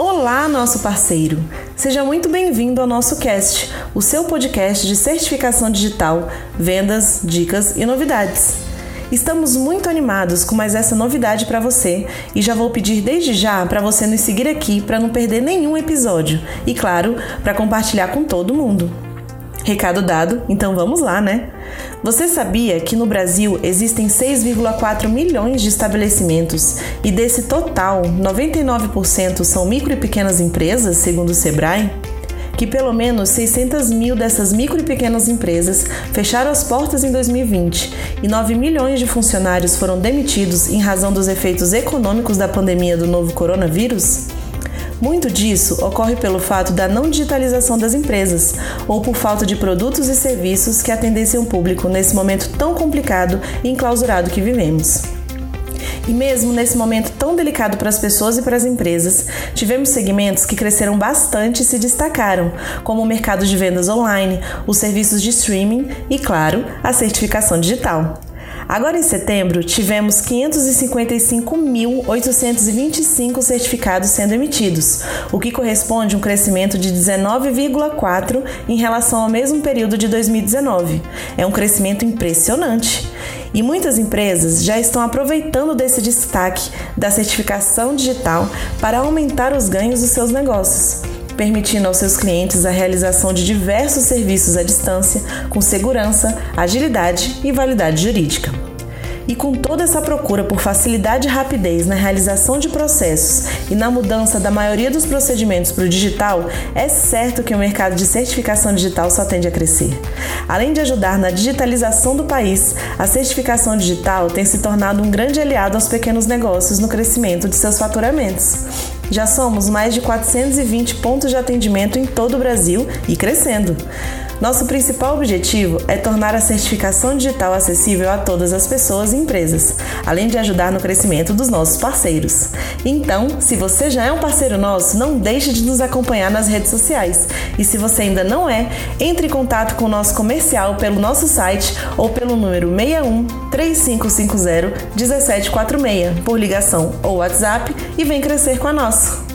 Olá, nosso parceiro! Seja muito bem-vindo ao nosso cast, o seu podcast de certificação digital, vendas, dicas e novidades. Estamos muito animados com mais essa novidade para você e já vou pedir desde já para você nos seguir aqui para não perder nenhum episódio e, claro, para compartilhar com todo mundo. Recado dado, então vamos lá, né? Você sabia que no Brasil existem 6,4 milhões de estabelecimentos e desse total, 99% são micro e pequenas empresas, segundo o Sebrae? Que pelo menos 600 mil dessas micro e pequenas empresas fecharam as portas em 2020 e 9 milhões de funcionários foram demitidos em razão dos efeitos econômicos da pandemia do novo coronavírus? Muito disso ocorre pelo fato da não digitalização das empresas ou por falta de produtos e serviços que atendessem o público nesse momento tão complicado e enclausurado que vivemos. E mesmo nesse momento tão delicado para as pessoas e para as empresas, tivemos segmentos que cresceram bastante e se destacaram, como o mercado de vendas online, os serviços de streaming e, claro, a certificação digital. Agora em setembro, tivemos 555.825 certificados sendo emitidos, o que corresponde a um crescimento de 19,4% em relação ao mesmo período de 2019. É um crescimento impressionante. E muitas empresas já estão aproveitando desse destaque da certificação digital para aumentar os ganhos dos seus negócios permitindo aos seus clientes a realização de diversos serviços à distância, com segurança, agilidade e validade jurídica. E com toda essa procura por facilidade e rapidez na realização de processos e na mudança da maioria dos procedimentos para o digital, é certo que o mercado de certificação digital só tende a crescer. Além de ajudar na digitalização do país, a certificação digital tem se tornado um grande aliado aos pequenos negócios no crescimento de seus faturamentos. Já somos mais de 420 pontos de atendimento em todo o Brasil e crescendo. Nosso principal objetivo é tornar a certificação digital acessível a todas as pessoas e empresas, além de ajudar no crescimento dos nossos parceiros. Então, se você já é um parceiro nosso, não deixe de nos acompanhar nas redes sociais. E se você ainda não é, entre em contato com o nosso comercial pelo nosso site ou pelo número 61 3550 1746 por ligação ou WhatsApp e vem crescer com a nossa.